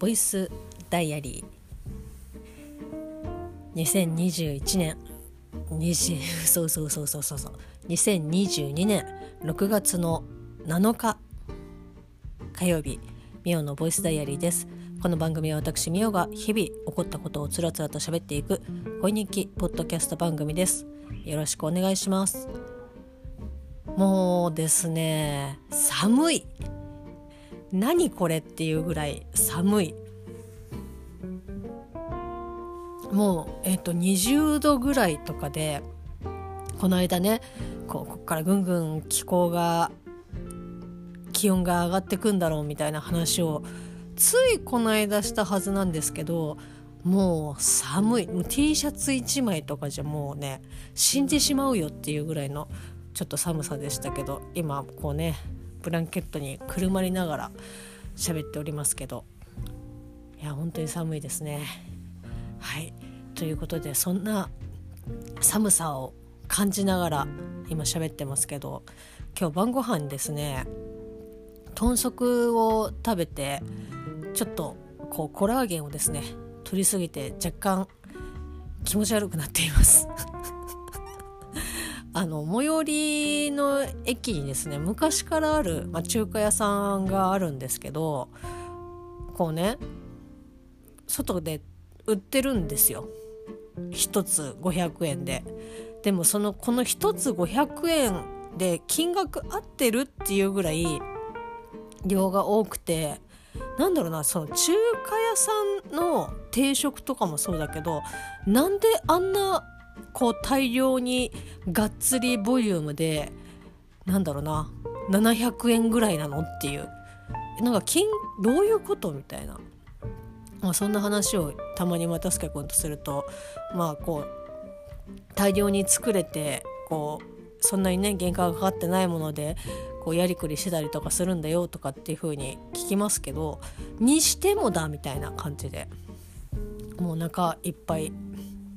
ボイスダイアリー。2021年。20そうそうそうそうそう。そう2022年6月の7日火曜日。ミオのボイスダイアリーです。この番組は私ミオが日々起こったことをつらつらと喋っていく恋日記ポッドキャスト番組です。よろしくお願いします。もうですね寒い。何これっていうぐらい寒い。もう、えっ、と20度ぐらいとかでこの間ねこうここからぐんぐん気候が気温が上がってくんだろうみたいな話をついこの間したはずなんですけどもう寒い。もう T シャツ1枚とかじゃもうね死んでしまうよっていうぐらいのちょっと寒さでしたけど今こうねブランケットにくるまりながら喋っておりますけどいや本当に寒いですね。はい。ということでそんな寒さを感じながら今喋ってますけど今日晩ご飯ですね。豚足を食べてちょっとこうコラーゲンをですね取りすぎて若干気持ち悪くなっています。あの最寄りの駅にですね昔からある、まあ、中華屋さんがあるんですけどこうね外で売ってるんですよ。1つ500円で。でもそのこの1つ500円で金額合ってるっていうぐらい量が多くてなんだろうなその中華屋さんの定食とかもそうだけどなんであんなこう大量にがっつりボリュームでなんだろうな700円ぐらいなのっていう。なんか金どういうことみたいな、まあ、そんな話をたまに又助君とするとまあこう大量に作れてこうそんなにね原価がかかってないものでこうやりくりしてたりとかするんだよとかっていう風に聞きますけどにしてもだみたいな感じでもうお腹いっぱい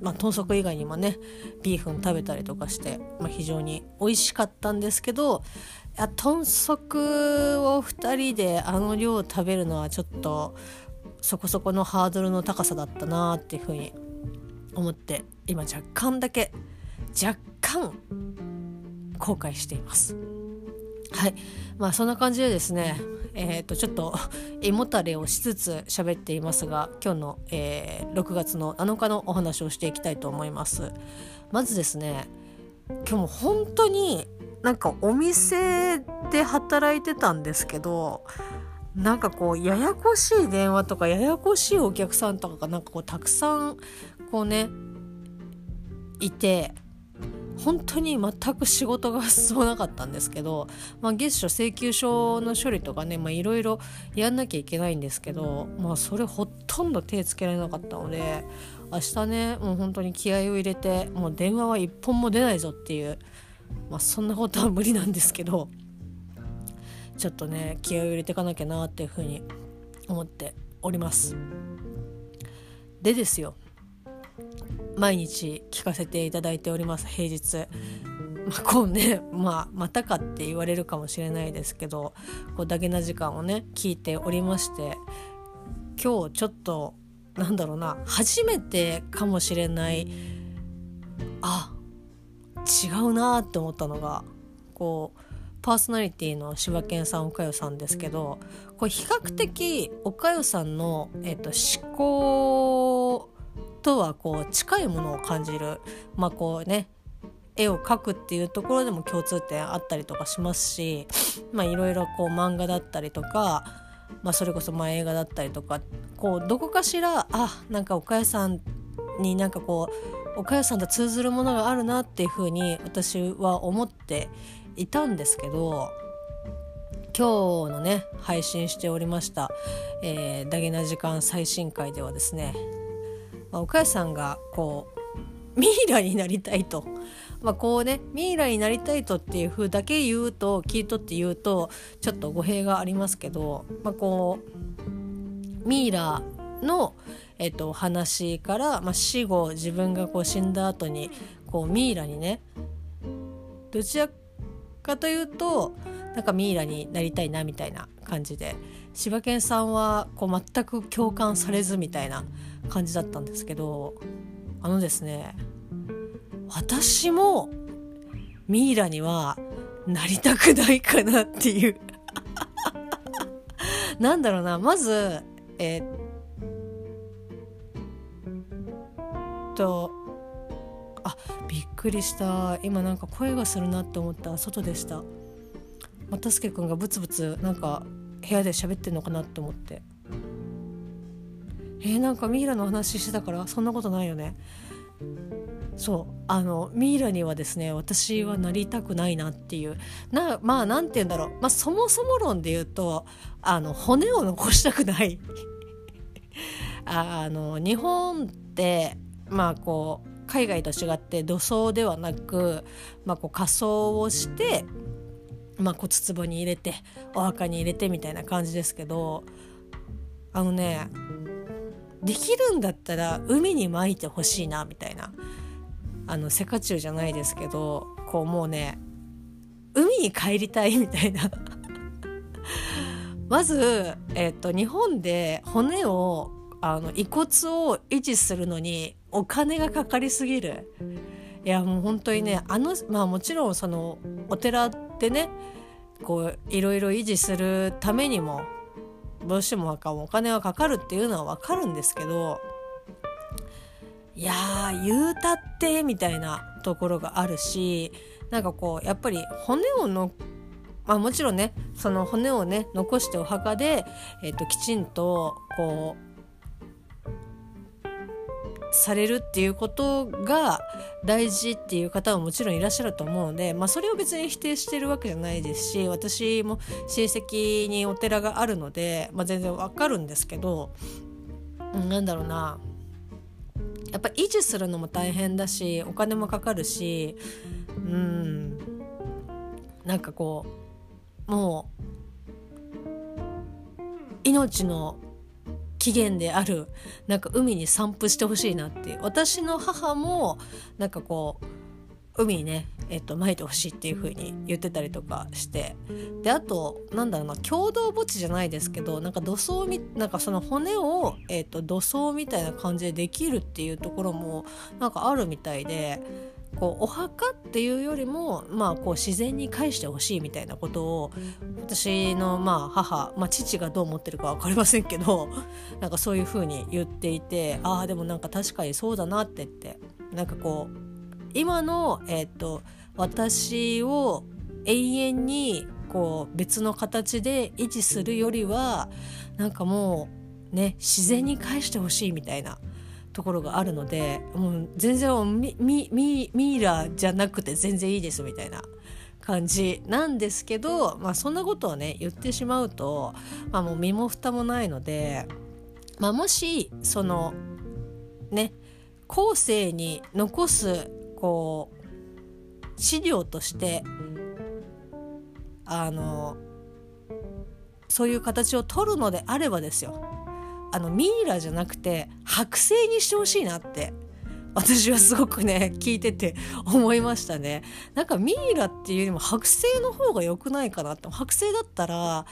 まあ、豚足以外にもねビーフン食べたりとかして、まあ、非常に美味しかったんですけどいや豚足を2人であの量を食べるのはちょっとそこそこのハードルの高さだったなっていうふうに思って今若干だけ若干後悔しています。はい。まあそんな感じでですねえー、とちょっと胃もたれをしつつ喋っていますが今日の、えー、6月の7日のお話をしていきたいと思います。まずですね今日も本当になんかお店で働いてたんですけどなんかこうややこしい電話とかややこしいお客さんとかがなんかこうたくさんこうねいて本当に全く仕事が進まなかったんですけど、まあ、月初請求書の処理とかねいろいろやんなきゃいけないんですけど、まあ、それほとんど手つけられなかったので明日ねもう本当に気合を入れてもう電話は一本も出ないぞっていう、まあ、そんなことは無理なんですけどちょっとね気合を入れていかなきゃなっていうふうに思っております。でですよ毎日聞かせていただいております平日。まあ、こうね、まあ、またかって言われるかもしれないですけどこうだけな時間をね聞いておりまして今日ちょっとなんだろうな初めてかもしれないあ違うなって思ったのがこうパーソナリティの柴犬さんおかよさんですけどこれ比較的おかよさんの、えっと、思考とはこう近いものを感じる。まあこうね絵を描くっていうところでも共通点あったりとかしますしいろいろ漫画だったりとか、まあ、それこそまあ映画だったりとかこうどこかしらあなんか岡谷さんになんかこう岡谷さんと通ずるものがあるなっていうふうに私は思っていたんですけど今日のね配信しておりました「えー、ダゲな時間」最新回ではですねまあ、岡谷さんがこうミイラになりたいと。まあ、こうねミイラになりたいとっていう風だけ言うと聞いとって言うとちょっと語弊がありますけど、まあ、こうミイラの、えっと、話から、まあ、死後自分がこう死んだ後にこうミイラにねどちらかというとなんかミイラになりたいなみたいな感じで柴犬さんはこう全く共感されずみたいな感じだったんですけどあのですね私もミイラにはなりたくないかなっていう。なんだろうなまずえー、っとあびっくりした。今なんか声がするなって思った。外でした。又助君がブツブツなんか部屋で喋ってんのかなって思って。えー、なんかミイラの話してたからそんなことないよね。そう。あのミイラにはですね私はなりたくないなっていう。なまあ何て言うんだろう、まあ、そもそも論で言うとあの骨を残したくない。あの日本ってまあこう海外と違って土葬ではなく、まあ、こう仮装をして、まあ、骨壺に入れてお墓に入れてみたいな感じですけどあのねできるんだったら海に撒いてほしいなみたいな。あのセカチュウじゃないですけどこうもうね海に帰りたいみたいな。まず、えっと、日本で骨をあの遺骨を維持するのにお金がかかりすぎる。いやもう本当にねあのまあもちろんそのお寺ってねこういろいろ維持するためにもどうしてもお金はかかるっていうのは分かるんですけどいやー言うたってみたいなところがあるしなんかこうやっぱり骨をのまあもちろんねその骨をね残してお墓で、えーときちんとこうされるっていうことが大事っていう方はもちろんいらっしゃると思うので、まあ、それを別に否定してるわけじゃないですし私も親戚にお寺があるので、まあ、全然わかるんですけどなんだろうな。やっぱ維持するのも大変だしお金もかかるしうん。なんかこうもう命の起源であるなんか海に散布してほしいなって。いう私の母もなんかこう海にねえっと、撒いてほしいっていう風に言ってたりとかして。であとなんだろうな共同墓地じゃないですけどなんか土葬みなんかその骨を、えっと、土葬みたいな感じでできるっていうところもなんかあるみたいで。こうお墓っていうよりも、まあ、こう自然に返してほしいみたいなことを私のまあ母、まあ、父がどう思ってるか分かりませんけど なんかそういうふうに言っていてああでもなんか確かにそうだなって言ってなんかこう今の、えーと、私を永遠にこう別の形で維持するよりはなんかもうね自然に返してほしいみたいなところがあるのでもう全然ミミミイラじゃなくて全然いいですみたいな感じなんですけど、まあ、そんなことをね言ってしまうと、まあ、もう身も蓋もないので、まあ、もしそのね後世に残すこう資料としてあのそういう形を取るのであればですよ。あのミイラじゃなくて剥製にしてほしいなって私はすごくね聞いてて思いましたね。なんかミイラっていうよりも剥製の方が良くないかなって。剥製だったら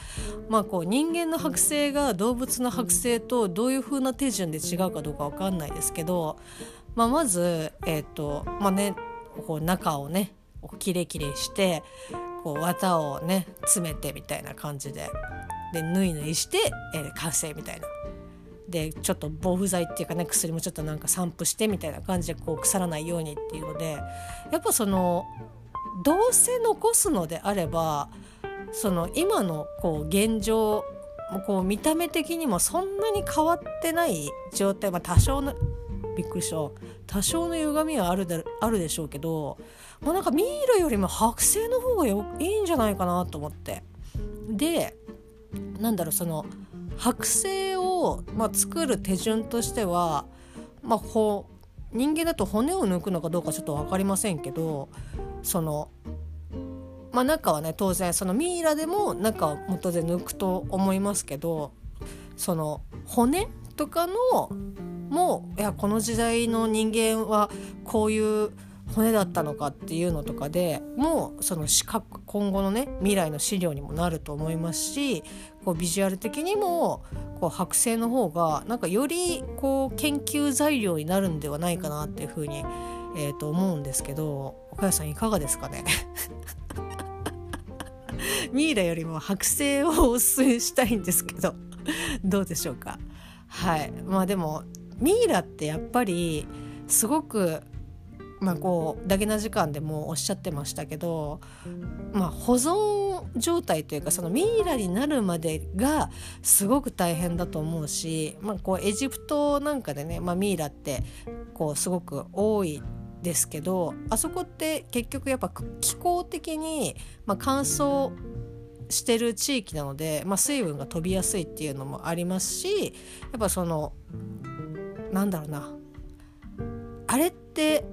まあこう人間の剥製が動物の剥製とどういう風な手順で違うかどうか分かんないですけど、まあ、まずえっ、ー、とまあねこう中をねキレキレしてこう綿をね詰めてみたいな感じで。で縫い縫いして、えー、完成みたいな。でちょっと防腐剤っていうかね薬もちょっとなんか散布してみたいな感じでこう腐らないようにっていうのでやっぱそのどうせ残すのであればその今のこう現状こう見た目的にもそんなに変わってない状態、まあ、多少のびっくりした。多少の歪みはあるであるでしょうけどもうなんかミイラよりも剥製の方がよいいんじゃないかなと思って。でなんだろうその剥製まあ、作る手順としては、まあ、こう人間だと骨を抜くのかどうかちょっと分かりませんけどその、まあ、中はね当然そのミイラでも中は元で抜くと思いますけどその骨とかのもいやこの時代の人間はこういう骨だったのかっていうのとかでもうその今後のね未来の資料にもなると思いますしこうビジュアル的にもこう剥製の方がなんかよりこう研究材料になるんではないかなっていうふうに、えー、と思うんですけど岡谷さんいかがですかね？ミイラよりも剥製をおすすめしたいんですけどどうでしょうか？はい。まあでもミイラってやっぱりすごくまあこうダゲな時間でもおっしゃってましたけど、まあ、保存状態というかそのミイラになるまでがすごく大変だと思うし、まあ、こうエジプトなんかでね、まあ、ミイラってこうすごく多いですけどあそこって結局やっぱ気候的に、まあ、乾燥してる地域なので、まあ、水分が飛びやすいっていうのもありますしやっぱそのなんだろうな。あれって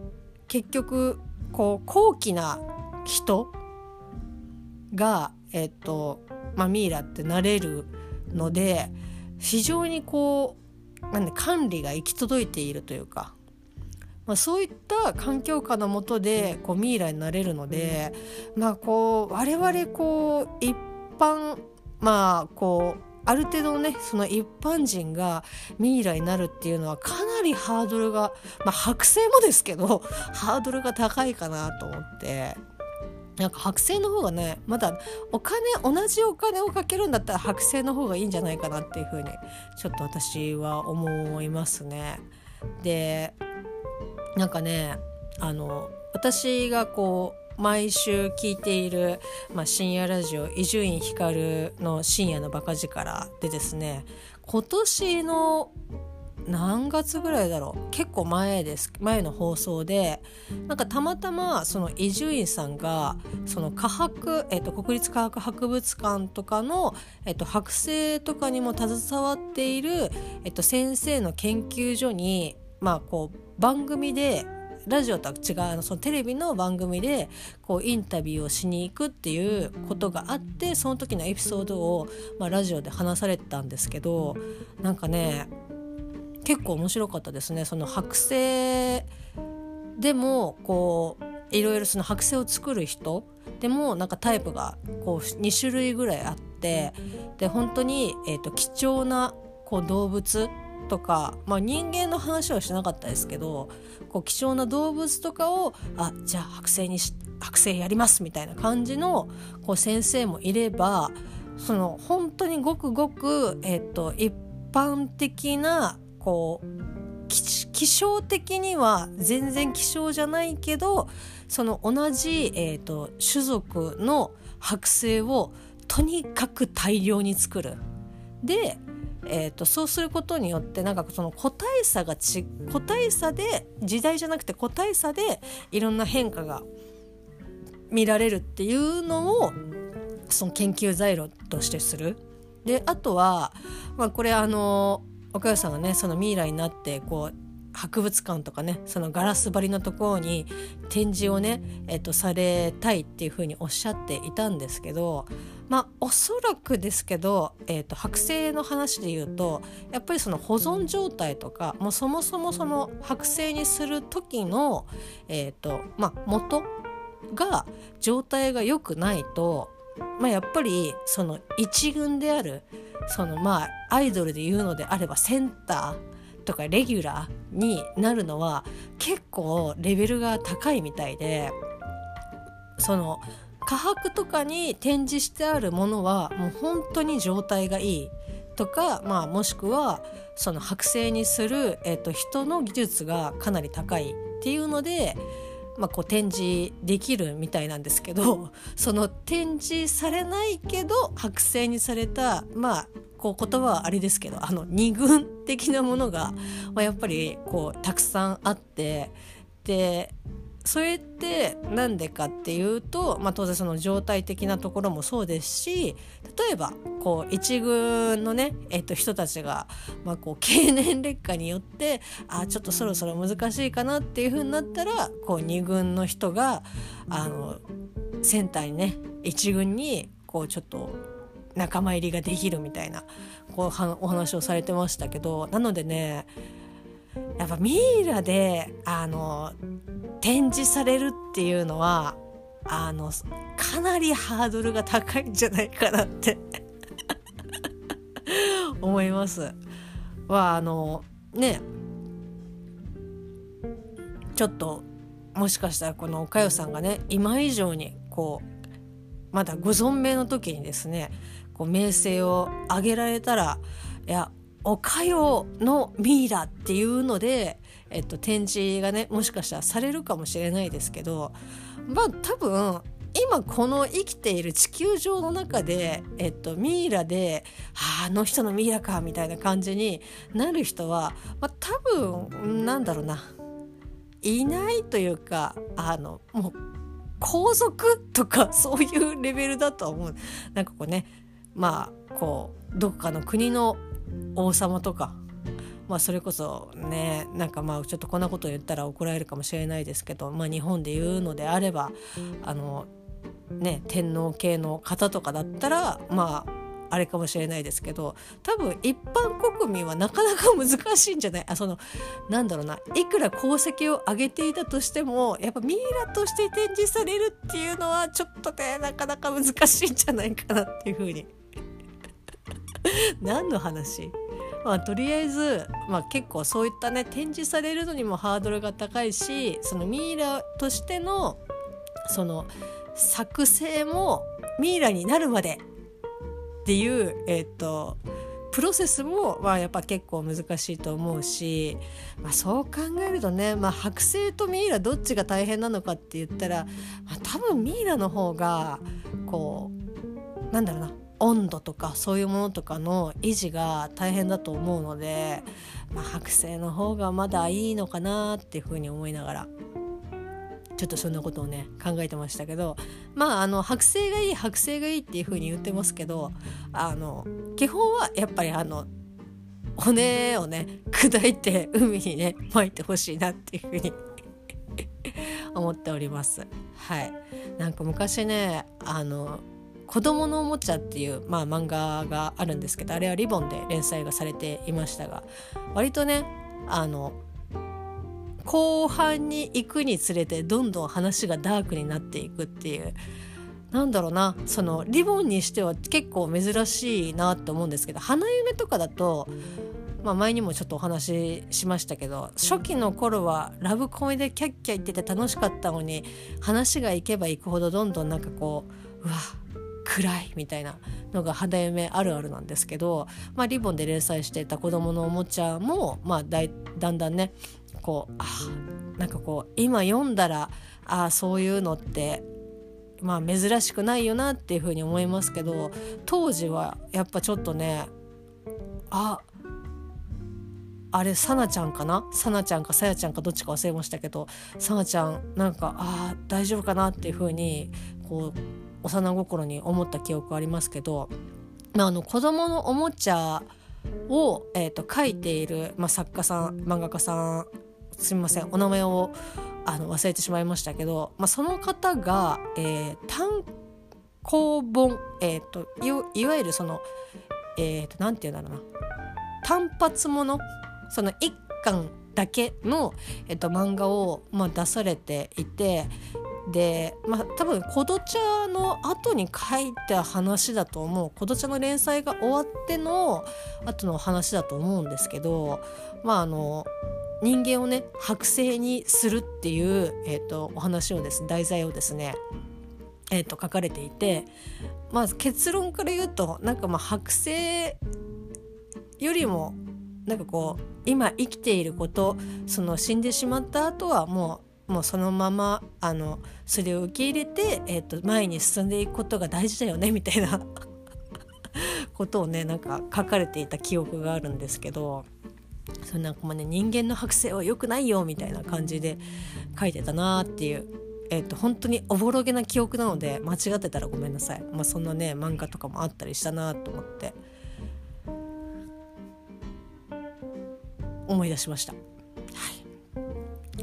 結局こう高貴な人が、えっとまあ、ミイラってなれるので非常にこうなんで管理が行き届いているというか、まあ、そういった環境下のもとでこうミイラになれるので、まあ、こう我々こう一般まあこうある程度ねその一般人がミイラになるっていうのはかなりハードルがまあ剥製もですけどハードルが高いかなと思ってなんか剥製の方がねまだお金同じお金をかけるんだったら剥製の方がいいんじゃないかなっていうふうにちょっと私は思いますね。でなんかねあの私がこう毎週聞いている、まあ、深夜ラジオ伊集院光の深夜のバカ力でですね今年の何月ぐらいだろう結構前です前の放送でなんかたまたまその伊集院さんがその科博、えっと、国立科学博物館とかの、えっと、剥製とかにも携わっている、えっと、先生の研究所にまあこう番組でラジオとは違うあのそのテレビの番組でこうインタビューをしに行くっていうことがあってその時のエピソードを、まあ、ラジオで話されてたんですけどなんかね結構面白かったですね。その剥製でもこういろいろその剥製を作る人でもなんかタイプがこう2種類ぐらいあってで本当に、えーと貴重なこう動物とか、まあ、人間の話はしなかったですけどこう希少な動物とかをあじゃあ剥製にし剥製やりますみたいな感じのこう先生もいればその本当にごくごく、えーと、一般的なこう気象的には全然希少じゃないけどその同じ、えーと種族の剥製をとにかく大量に作る。でえーと、そうすることによってなんかその個体差がち個体差で時代じゃなくて個体差でいろんな変化が見られるっていうのをその研究材料としてする。であとは、まあ、これあの岡谷さんがねそのミイラになってこう博物館とかねそのガラス張りのところに展示をね、えっと、されたいっていうふうにおっしゃっていたんですけどまあおそらくですけど、えーと、剥製の話で言うとやっぱりその保存状態とかもうそもそもその剥製にする時の、えーとまあ、元が状態が良くないと、まあ、やっぱりその一軍であるそのまあアイドルで言うのであればセンターとかレギュラーになるのは結構レベルが高いみたいでその科博とかに展示してあるものはもう本当に状態がいいとか、まあ、もしくはその剥製にする、えーと、人の技術がかなり高いっていうので、まあ、こう展示できるみたいなんですけど その展示されないけど剥製にされたまあこう言葉はあれですけどあの二軍的なものが、まあ、やっぱりこうたくさんあってでそれって何でかっていうと、まあ、当然その状態的なところもそうですし例えばこう一軍のね、えっと、人たちが、まあ、こう経年劣化によってあちょっとそろそろ難しいかなっていう風になったらこう二軍の人があのセンターにね一軍にこうちょっと仲間入りができるみたいなこうお話をされてましたけどなのでねやっぱミイラであの展示されるっていうのはあのかなりハードルが高いんじゃないかなって 思います。はあのね。ちょっともしかしたらこのおかよさんがね今以上にこうまだご存命の時にですねこう名声を上げられたらいやおかよのミイラっていうので、えっと、展示がねもしかしたらされるかもしれないですけどまあ多分今この生きている地球上の中で、えっと、ミイラで「ああの人のミイラか」みたいな感じになる人は、まあ、多分なんだろうな。いないというかあのもう皇族とか そういうレベルだと思う。なんかこうねまあこうどっかの国の王様とかまあそれこそねなんかまあちょっとこんなこと言ったら怒られるかもしれないですけど、まあ、日本で言うのであればあのね天皇系の方とかだったらまああれかもしれないですけど多分一般国民はなかなか難しいんじゃない？あそのなんだろうないくら功績を上げていたとしてもやっぱミイラとして展示されるっていうのはちょっとねなかなか難しいんじゃないかなっていうふうに 何の話？まあ、とりあえず、まあ、結構そういったね展示されるのにもハードルが高いしそのミイラとしてのその作成もミイラになるまでっていう、えーと、プロセスも、まあ、やっぱ結構難しいと思うし、まあ、そう考えるとね、まあ、剥製とミイラどっちが大変なのかって言ったら、まあ、多分ミイラの方がこうなんだろうな温度とかそういうものとかの維持が大変だと思うので、まあ、剥製の方がまだいいのかなっていうふうに思いながらちょっとそんなことをね考えてましたけどまああの剥製がいい剥製がいいっていうふうに言ってますけどあの基本はやっぱりあの骨をね砕いて海にね撒いてほしいなっていうふうに 思っております。はいなんか昔ねあの子供のおもちゃっていう、まあ、漫画があるんですけどあれはリボンで連載がされていましたが割とねあの後半に行くにつれてどんどん話がダークになっていくっていうなんだろうなそのリボンにしては結構珍しいなって思うんですけど花嫁とかだとまあ、前にもちょっとお話ししましたけど初期の頃はラブコメでキャッキャ言ってて楽しかったのに話がいけばいくほどどんどんなんかこううわ暗いみたいなのが肌夢あるあるなんですけど、まあ、リボンで連載していた子どものおもちゃも、まあ、だだんだんねこうあなんかこう今読んだらあそういうのってまあ珍しくないよなっていうふうに思いますけど当時はやっぱちょっとねああれさなちゃんかな？さなちゃんかさやちゃんかどっちか忘れましたけどさなちゃんなんかあ大丈夫かなっていうふうにこう幼心に思った記憶ありますけど、まあ、あの子供のおもちゃを、えーと、描いている、まあ、作家さん漫画家さんすみませんお名前をあの忘れてしまいましたけど、まあ、その方が、えー、単行本、えーと、いわゆるそのえー、て言うんだろうな。単発もの？その一巻だけの、えー、と漫画を、まあ、出されていてでまあ多分「コドチャ」の後に書いた話だと思う「コドチャ」の連載が終わっての後の話だと思うんですけどまああの人間をね剥製にするっていう、えーと、お話をです題材をですねえーと、書かれていてまあ結論から言うとなんかまあ剥製よりもなんかこう今生きていることその死んでしまった後はもうもうそのままあのそれを受け入れて、えーと、前に進んでいくことが大事だよねみたいな ことをねなんか書かれていた記憶があるんですけどそれなんかもね人間の剥製は良くないよみたいな感じで書いてたなっていう。えーと、本当におぼろげな記憶なので間違ってたらごめんなさい、まあ、そんなね漫画とかもあったりしたなと思って思い出しました。は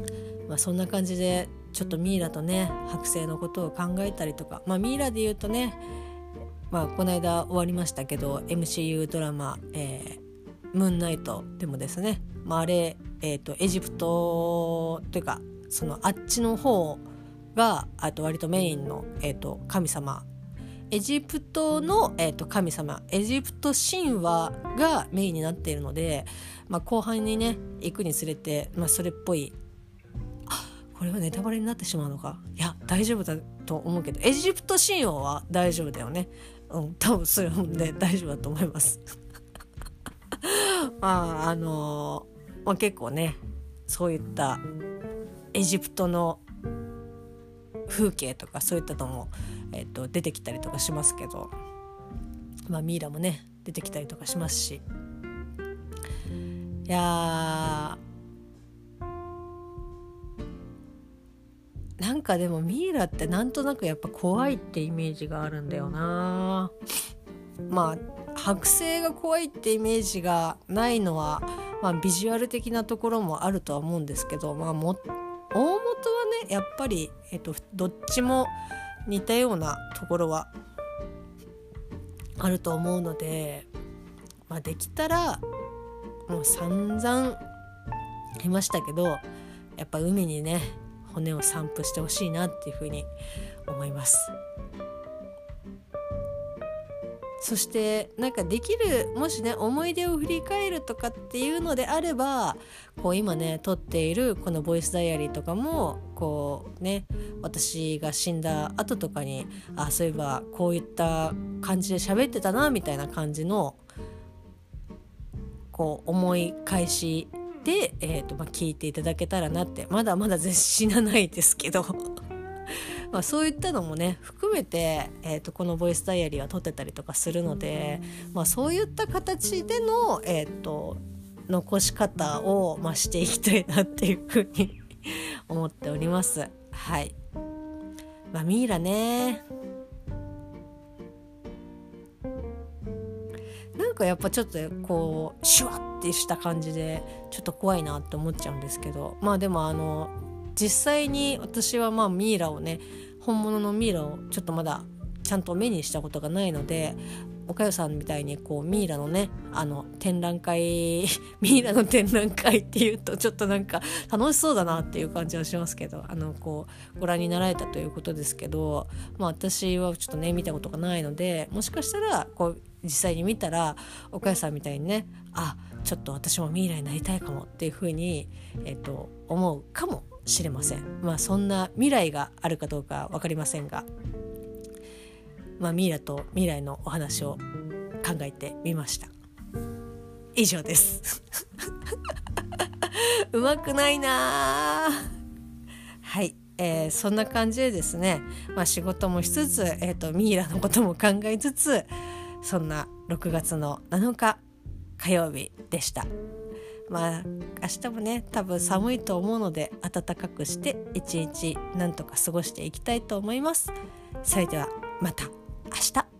いまあ、そんな感じでちょっとミイラとね剥製のことを考えたりとか、まあ、ミイラで言うとね、まあ、この間終わりましたけど MCU ドラマ、えー、ムーンナイトでもですね、まあ、あれ、えーと、エジプトというかそのあっちの方があと割とメインの、えーと、神様。エジプトの、えーと、神様。エジプト神話がメインになっているので、まあ、後半にね行くにつれて、まあ、それっぽいこれはネタバレになってしまうのか？いや大丈夫だと思うけどエジプト神話は大丈夫だよね。うん多分それはね大丈夫だと思います。まああのー、まあ、結構ねそういったエジプトの風景とかそういったのも、えーと、出てきたりとかしますけど、まあ、ミイラもね出てきたりとかしますし。いやなんかでもミイラってなんとなくやっぱ怖いってイメージがあるんだよな。まあ剥製が怖いってイメージがないのは、まあ、ビジュアル的なところもあるとは思うんですけど、まあ、も大元はねやっぱり、えっと、どっちも似たようなところはあると思うので、まあ、できたらもう散々いましたけどやっぱ海にね骨を散布してほしいなっていうふうに思います。そしてなんかできるもしね思い出を振り返るとかっていうのであればこう今ね撮っているこのボイスダイアリーとかもこうね私が死んだ後とかにあそういえばこういった感じで喋ってたなみたいな感じのこう思い返しで、えーとまあ、聞いていただけたらなってまだまだ死なないですけど。まあ、そういったのもね含めて、えーと、このボイスダイアリーは撮ってたりとかするので、まあ、そういった形での、えーと、残し方を、まあ、していきたいなっていうふうに 思っております。はい、まあ、ミイラね。なんかやっぱちょっとこうシュワッってした感じでちょっと怖いなって思っちゃうんですけど。まあでもあの実際に私はまあミイラをね本物のミイラをちょっとまだちゃんと目にしたことがないのでおかよさんみたいにこうミイラのねあの展覧会 ミイラの展覧会っていうとちょっとなんか楽しそうだなっていう感じはしますけどあのこうご覧になられたということですけど、まあ、私はちょっとね見たことがないのでもしかしたらこう実際に見たらおかよさんみたいにねあちょっと私もミイラになりたいかもっていうふうに、えーと思うかもしれません。まあそんな未来があるかどうか分かりませんがまあミイラと未来のお話を考えてみました。以上です。うまくないなはい、えー、そんな感じでですね、まあ、仕事もしつつ、えーとミイラのことも考えつつそんな6月の7日火曜日でした。まあ明日もね多分寒いと思うので暖かくして一日なんとか過ごしていきたいと思いますそれではまた明日